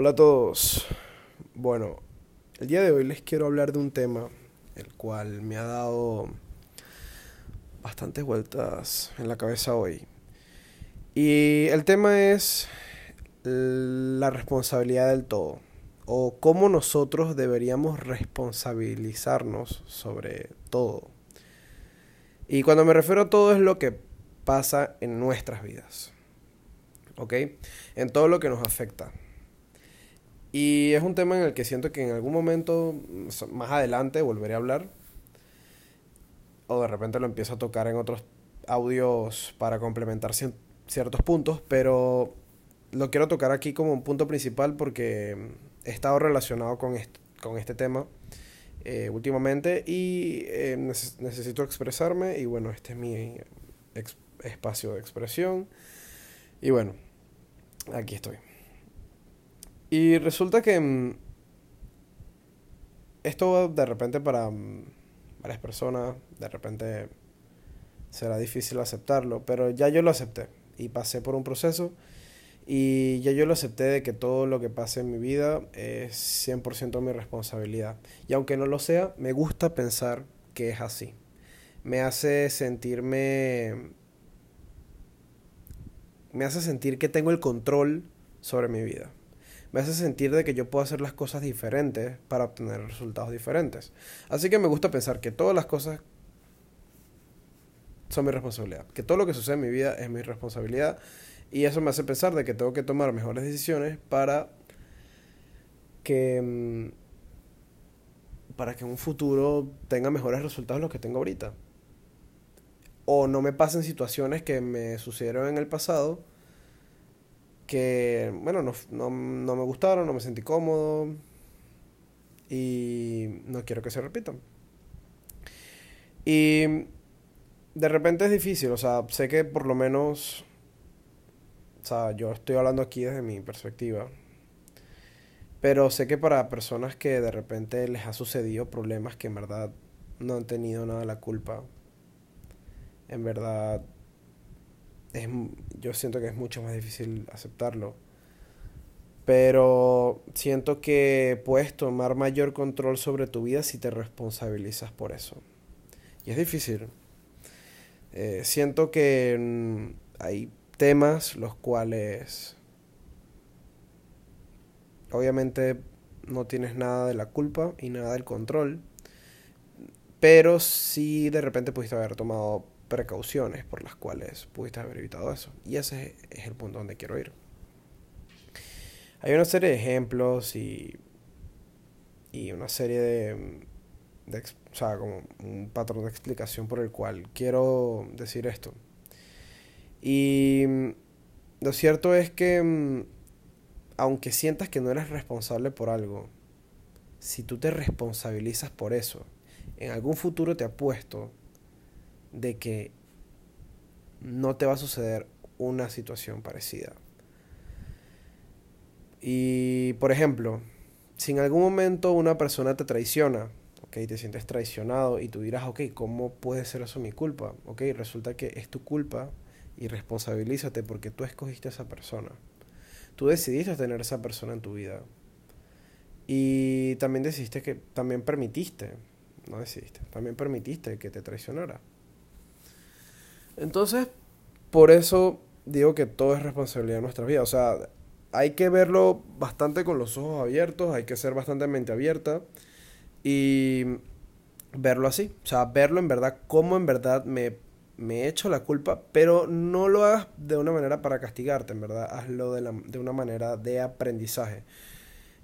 Hola a todos. Bueno, el día de hoy les quiero hablar de un tema el cual me ha dado bastantes vueltas en la cabeza hoy. Y el tema es la responsabilidad del todo o cómo nosotros deberíamos responsabilizarnos sobre todo. Y cuando me refiero a todo es lo que pasa en nuestras vidas. ¿Ok? En todo lo que nos afecta. Y es un tema en el que siento que en algún momento, más adelante, volveré a hablar. O de repente lo empiezo a tocar en otros audios para complementar ciertos puntos. Pero lo quiero tocar aquí como un punto principal porque he estado relacionado con, con este tema eh, últimamente y eh, necesito expresarme. Y bueno, este es mi espacio de expresión. Y bueno, aquí estoy. Y resulta que mm, esto de repente para mm, varias personas, de repente será difícil aceptarlo, pero ya yo lo acepté y pasé por un proceso y ya yo lo acepté de que todo lo que pase en mi vida es 100% mi responsabilidad. Y aunque no lo sea, me gusta pensar que es así. Me hace sentirme... Me hace sentir que tengo el control sobre mi vida me hace sentir de que yo puedo hacer las cosas diferentes para obtener resultados diferentes. Así que me gusta pensar que todas las cosas son mi responsabilidad, que todo lo que sucede en mi vida es mi responsabilidad y eso me hace pensar de que tengo que tomar mejores decisiones para que mm, para que en un futuro tenga mejores resultados de los que tengo ahorita. O no me pasen situaciones que me sucedieron en el pasado que, bueno, no, no, no me gustaron, no me sentí cómodo y no quiero que se repitan. Y de repente es difícil, o sea, sé que por lo menos, o sea, yo estoy hablando aquí desde mi perspectiva, pero sé que para personas que de repente les ha sucedido problemas que en verdad no han tenido nada la culpa, en verdad es, yo siento que es mucho más difícil aceptarlo. Pero siento que puedes tomar mayor control sobre tu vida si te responsabilizas por eso. Y es difícil. Eh, siento que mm, hay temas los cuales obviamente no tienes nada de la culpa y nada del control. Pero sí de repente pudiste haber tomado precauciones por las cuales pudiste haber evitado eso. Y ese es el punto donde quiero ir. Hay una serie de ejemplos y, y una serie de, de, o sea, como un patrón de explicación por el cual quiero decir esto. Y lo cierto es que aunque sientas que no eres responsable por algo, si tú te responsabilizas por eso, en algún futuro te apuesto de que no te va a suceder una situación parecida. Y, por ejemplo, si en algún momento una persona te traiciona, ok, te sientes traicionado y tú dirás, ok, ¿cómo puede ser eso mi culpa? Ok, resulta que es tu culpa y responsabilízate porque tú escogiste a esa persona. Tú decidiste tener a esa persona en tu vida. Y también decidiste que, también permitiste, no decidiste, también permitiste que te traicionara. Entonces, por eso digo que todo es responsabilidad de nuestra vida. O sea, hay que verlo bastante con los ojos abiertos, hay que ser bastante mente abierta y verlo así. O sea, verlo en verdad, como en verdad me, me he hecho la culpa, pero no lo hagas de una manera para castigarte, en verdad, hazlo de, la, de una manera de aprendizaje.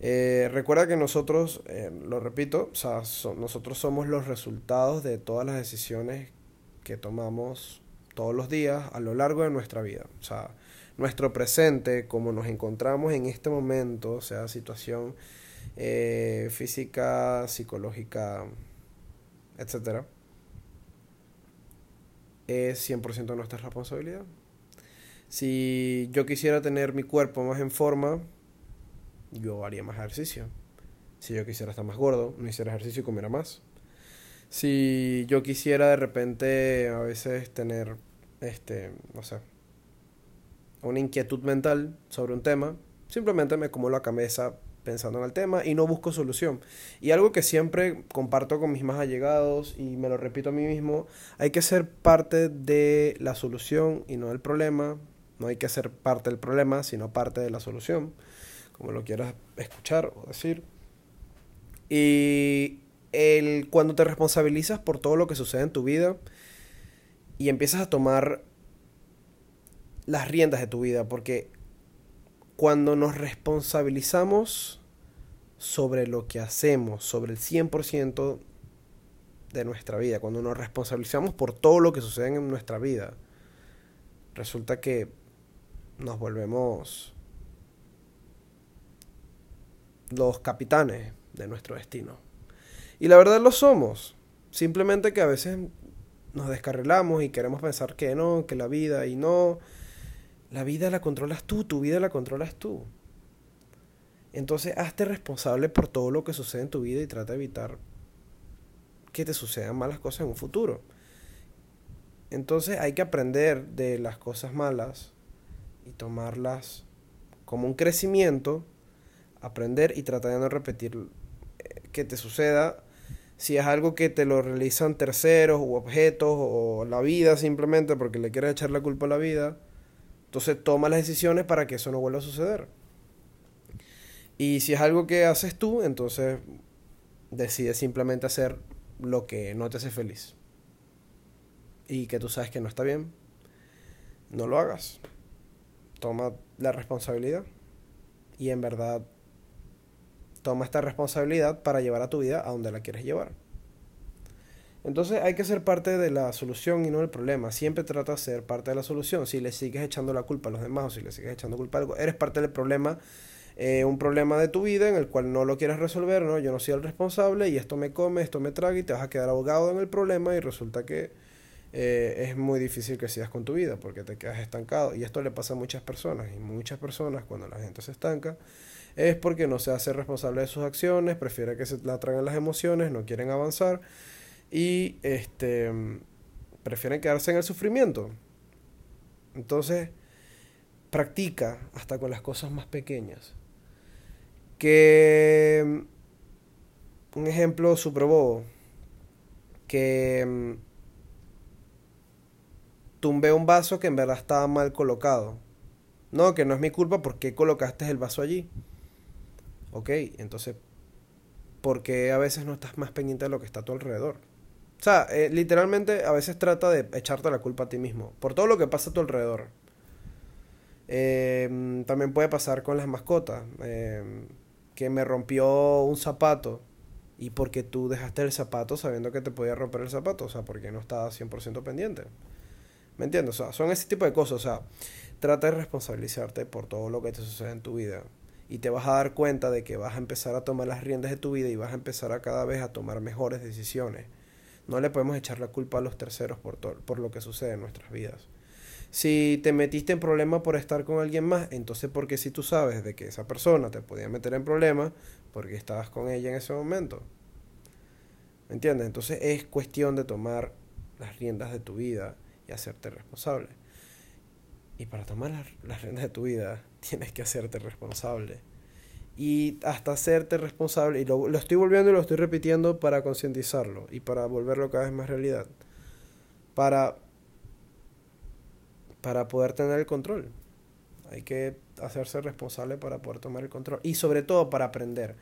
Eh, recuerda que nosotros, eh, lo repito, o sea, nosotros somos los resultados de todas las decisiones que tomamos todos los días a lo largo de nuestra vida. O sea, nuestro presente, como nos encontramos en este momento, sea, situación eh, física, psicológica, etcétera, es 100% nuestra responsabilidad. Si yo quisiera tener mi cuerpo más en forma, yo haría más ejercicio. Si yo quisiera estar más gordo, no hiciera ejercicio y comiera más si yo quisiera de repente a veces tener, este, no sé, una inquietud mental sobre un tema, Simplemente me como la cabeza pensando en el tema y no busco solución. Y algo que siempre comparto con mis más allegados y me lo repito a mí mismo, hay que ser parte de la solución y no del problema. No hay que ser parte del problema, sino parte de la solución, como lo quieras escuchar o decir. Y el, cuando te responsabilizas por todo lo que sucede en tu vida y empiezas a tomar las riendas de tu vida, porque cuando nos responsabilizamos sobre lo que hacemos, sobre el 100% de nuestra vida, cuando nos responsabilizamos por todo lo que sucede en nuestra vida, resulta que nos volvemos los capitanes de nuestro destino. Y la verdad lo somos. Simplemente que a veces nos descarrilamos y queremos pensar que no, que la vida y no. La vida la controlas tú, tu vida la controlas tú. Entonces, hazte responsable por todo lo que sucede en tu vida y trata de evitar que te sucedan malas cosas en un futuro. Entonces, hay que aprender de las cosas malas y tomarlas como un crecimiento, aprender y tratar de no repetir eh, que te suceda. Si es algo que te lo realizan terceros u objetos o la vida simplemente porque le quieres echar la culpa a la vida, entonces toma las decisiones para que eso no vuelva a suceder. Y si es algo que haces tú, entonces decides simplemente hacer lo que no te hace feliz. Y que tú sabes que no está bien, no lo hagas. Toma la responsabilidad. Y en verdad, toma esta responsabilidad para llevar a tu vida a donde la quieres llevar. Entonces hay que ser parte de la solución y no del problema. Siempre trata de ser parte de la solución. Si le sigues echando la culpa a los demás o si le sigues echando culpa a algo, eres parte del problema. Eh, un problema de tu vida en el cual no lo quieres resolver, ¿no? Yo no soy el responsable y esto me come, esto me traga y te vas a quedar ahogado en el problema y resulta que eh, es muy difícil que sigas con tu vida porque te quedas estancado. Y esto le pasa a muchas personas y muchas personas cuando la gente se estanca es porque no se hace responsable de sus acciones, prefiere que se la traigan las emociones, no quieren avanzar y este, prefieren quedarse en el sufrimiento. Entonces, practica hasta con las cosas más pequeñas. Que un ejemplo super bobo, que mm, tumbé un vaso que en verdad estaba mal colocado. No, que no es mi culpa porque colocaste el vaso allí. Ok, entonces, ¿por qué a veces no estás más pendiente de lo que está a tu alrededor? O sea, eh, literalmente a veces trata de echarte la culpa a ti mismo por todo lo que pasa a tu alrededor. Em, también puede pasar con las mascotas. Em, que me rompió un zapato y porque tú dejaste el zapato sabiendo que te podía romper el zapato. O sea, porque no estabas 100% pendiente. ¿Me entiendes? O sea, son ese tipo de cosas. O sea, trata de responsabilizarte por todo lo que te sucede en tu vida. Y te vas a dar cuenta de que vas a empezar a tomar las riendas de tu vida y vas a empezar a cada vez a tomar mejores decisiones. No le podemos echar la culpa a los terceros por, por lo que sucede en nuestras vidas. Si te metiste en problemas por estar con alguien más, entonces porque si tú sabes de que esa persona te podía meter en problemas, porque estabas con ella en ese momento. ¿Me entiendes? Entonces es cuestión de tomar las riendas de tu vida y hacerte responsable. Y para tomar las, las riendas de tu vida, tienes que hacerte responsable y hasta hacerte responsable. Y lo, estoy volviendo y lo estoy repitiendo para concientizarlo y para volverlo cada vez más realidad. Para, para poder tener el control. Hay que hacerse responsable para poder tomar el control. Y sobre todo para aprender.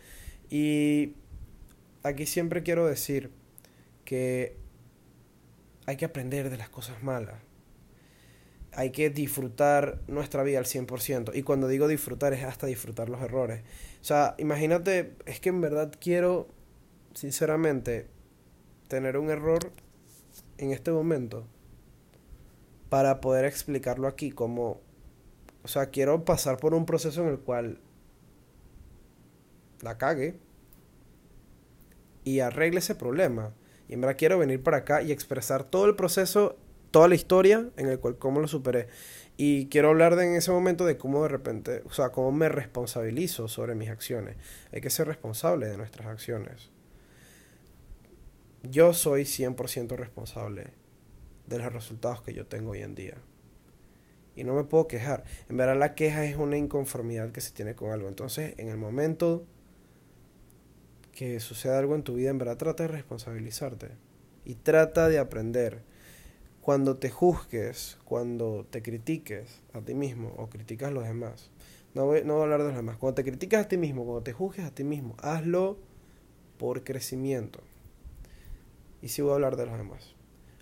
Y aquí siempre quiero decir que hay que aprender de las cosas malas hay que disfrutar nuestra vida al 100%. Y cuando digo disfrutar es hasta disfrutar los errores. O sea, imagínate, es que en verdad quiero, sinceramente, tener un error en este momento para poder explicarlo aquí como... O sea, quiero pasar por un proceso en el cual la cague y arregle ese problema. Y en verdad quiero venir para acá y expresar todo el proceso toda la historia en el cual cómo lo superé. Y quiero hablar de en ese momento de cómo de repente, o sea, cómo me responsabilizo sobre mis acciones. Hay que ser responsable de nuestras acciones. Yo soy 100% responsable de los resultados que yo tengo hoy en día. y no me puedo quejar. En verdad la queja es una inconformidad que se tiene con algo. Entonces, en el momento que suceda algo en tu vida, en verdad trata de responsabilizarte y trata de aprender. Cuando te juzgues, cuando te critiques a ti mismo o criticas a los demás, no voy, no voy a hablar de los demás, cuando te criticas a ti mismo, cuando te juzgues a ti mismo, hazlo por crecimiento. Y sí voy a hablar de los demás.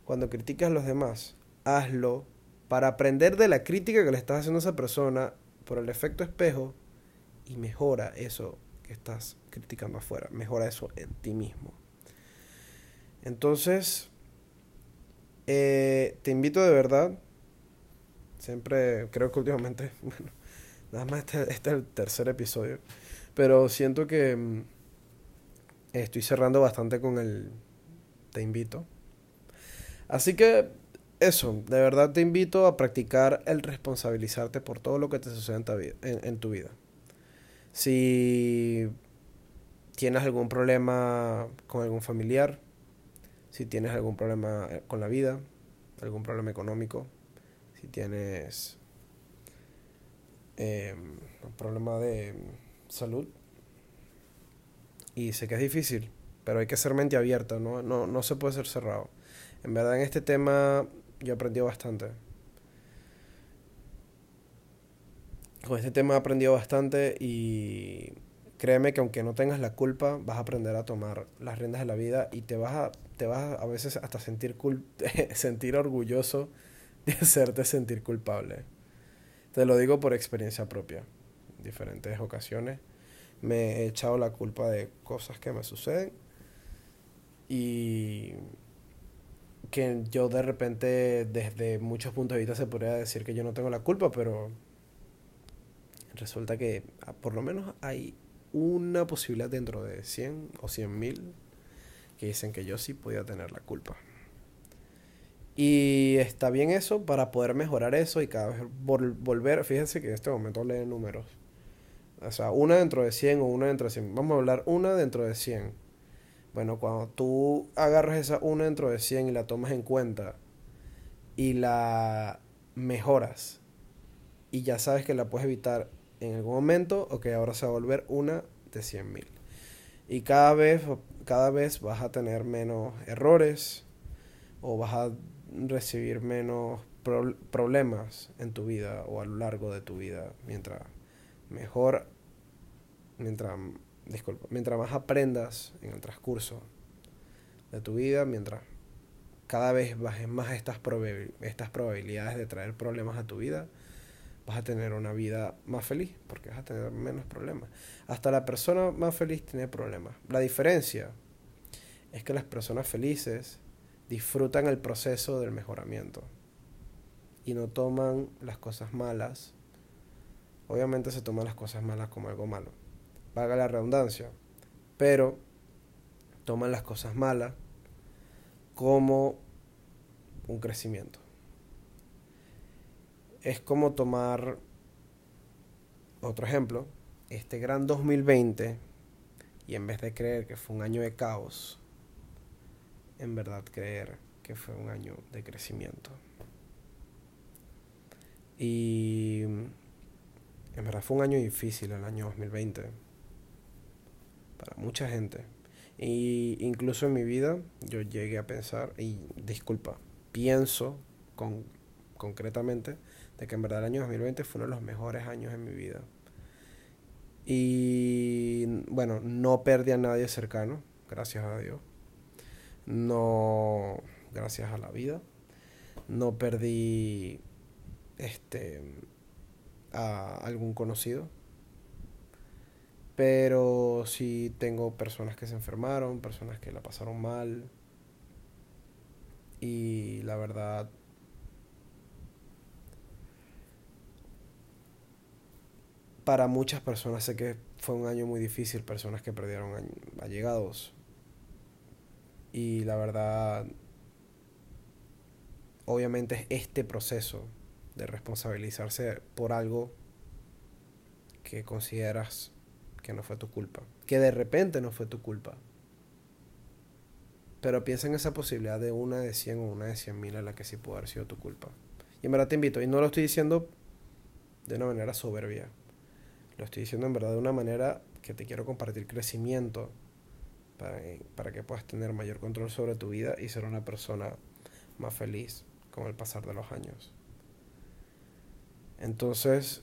Cuando criticas a los demás, hazlo para aprender de la crítica que le estás haciendo a esa persona por el efecto espejo y mejora eso que estás criticando afuera, mejora eso en ti mismo. Entonces, eh, te invito de verdad, siempre creo que últimamente, bueno, nada más este, este es el tercer episodio, pero siento que mm, estoy cerrando bastante con el te invito. Así que eso, de verdad te invito a practicar el responsabilizarte por todo lo que te sucede en tu vida. Si tienes algún problema con algún familiar, si tienes algún problema eh, con la vida, algún problema económico, si tienes eh, un problema de salud. Y sé que es difícil, pero hay que ser mente abierta, ¿no? No, no se puede ser cerrado. En verdad en este tema yo he aprendido bastante. Con este tema he aprendido bastante y créeme que aunque no tengas la culpa, vas a aprender a tomar las riendas de la vida y te vas a, te vas a, veces hasta sentir, sentir orgulloso de hacerte sentir culpable. Te lo digo por experiencia propia. En diferentes ocasiones me he echado la culpa de cosas que me suceden y que yo de repente desde muchos puntos de vista se podría decir que yo no tengo la culpa, pero resulta que ah, por lo menos hay una posibilidad dentro de 100 o 100 mil que dicen que yo sí podía tener la culpa. Y está bien eso para poder mejorar eso y cada vez volver, fíjense que en este momento lee números. O sea, una dentro de 100 o una dentro de 100. Vamos a hablar una dentro de 100. Bueno, cuando tú agarras esa una dentro de 100 y la tomas en cuenta y la mejoras y ya sabes que la puedes evitar en algún momento, ok, ahora se va a volver una de 100 mil. Y cada vez, cada vez vas a tener menos errores o vas a recibir menos problemas en tu vida o a lo largo de tu vida mientras mejor mientras disculpa mientras más aprendas en el transcurso de tu vida mientras cada vez bajes más estas, estas probabilidades de traer problemas a tu vida vas a tener una vida más feliz, porque vas a tener menos problemas. Hasta la persona más feliz tiene problemas. La diferencia es que las personas felices disfrutan el proceso del mejoramiento y no toman las cosas malas. Obviamente se toman las cosas malas como algo malo. Vaga la redundancia. Pero toman las cosas malas como un crecimiento es como tomar otro ejemplo, este gran 2020, y en vez de creer que fue un año de caos, en verdad creer que fue un año de crecimiento. Y en verdad fue un año difícil el año 2020 para mucha gente. Y incluso en mi vida yo llegué a pensar, y disculpa, pienso con, concretamente de que en verdad el año 2020 fue uno de los mejores años en mi vida. Y bueno, no perdí a nadie cercano, gracias a Dios. No, gracias a la vida. No perdí este a algún conocido. Pero sí tengo personas que se enfermaron, personas que la pasaron mal. Y la verdad para muchas personas sé que fue un año muy difícil, personas que perdieron allegados. Y la verdad, obviamente es este proceso de responsabilizarse por algo que consideras que no fue tu culpa, que de repente no fue tu culpa. Pero piensa en esa posibilidad de una de 100 o una de 100 mil a la que sí pudo haber sido tu culpa. Y en verdad te invito, y no lo estoy diciendo de una manera soberbia, lo estoy diciendo en verdad de una manera que te quiero compartir crecimiento para, para que puedas tener mayor control sobre tu vida y ser una persona más feliz con el pasar de los años. Entonces,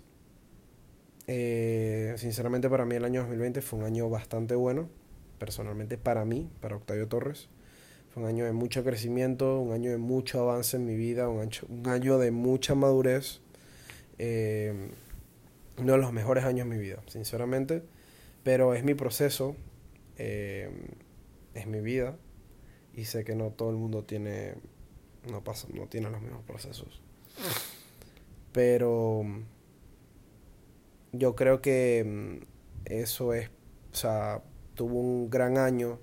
eh, sinceramente para mí el año 2020 fue un año bastante bueno, personalmente para mí, para Octavio Torres. Fue un año de mucho crecimiento, un año de mucho avance en mi vida, un año, un año de mucha madurez. Eh, uno de los mejores años de mi vida, sinceramente. Pero es mi proceso, eh, es mi vida. Y sé que no todo el mundo tiene, no pasa, no tiene los mismos procesos. Pero yo creo que mm, eso es, o sea, tuvo un gran año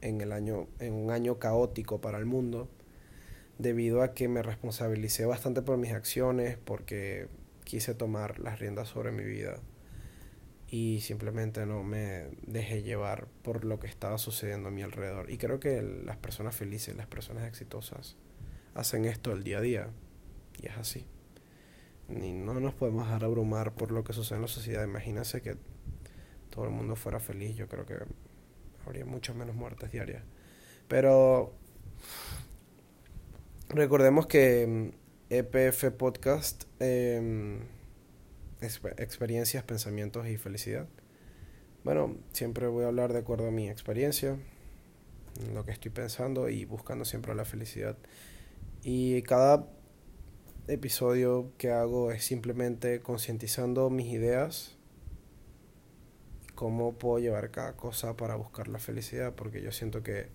en el año, en un año caótico para el mundo, debido a que me responsabilicé bastante por mis acciones, porque quise tomar las riendas sobre mi vida y simplemente no me dejé llevar por lo que estaba sucediendo a mi alrededor. Y creo que las personas felices, las personas exitosas, hacen esto el día a día. Y es así. Y no nos podemos dejar abrumar por lo que sucede en la sociedad. Imagínense que todo el mundo fuera feliz. Yo creo que habría muchas menos muertes diarias. Pero recordemos que EPF Podcast, em, experiencias, pensamientos y felicidad. Bueno, siempre voy a hablar de acuerdo a mi experiencia, lo que estoy pensando y buscando siempre la felicidad. Y cada episodio que hago es simplemente concientizando mis ideas, cómo puedo llevar cada cosa para buscar la felicidad, porque yo siento que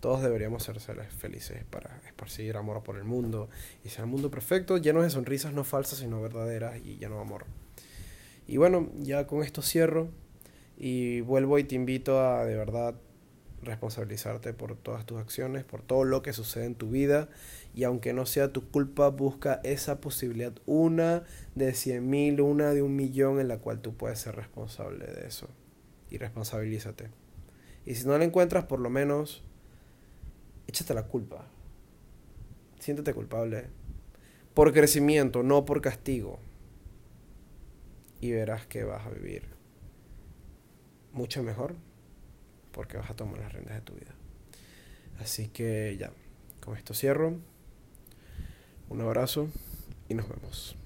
todos deberíamos ser seres felices para esparcir amor por el mundo y ser un mundo perfecto, lleno de sonrisas no falsas sino verdaderas y lleno de amor. Y bueno, ya con esto cierro y vuelvo y te invito a de verdad responsabilizarte por todas tus acciones, por todo lo que sucede en tu vida y aunque no sea tu culpa, busca esa posibilidad, una de cien mil, una de un millón en la cual tú puedes ser responsable de eso y responsabilízate. Y si no la encuentras, por lo menos échate la culpa. Siéntete culpable. Por crecimiento, no por castigo. Y verás que vas a vivir mucho mejor porque vas a tomar las riendas de tu vida. Así que ya, con esto cierro. Un abrazo y nos vemos.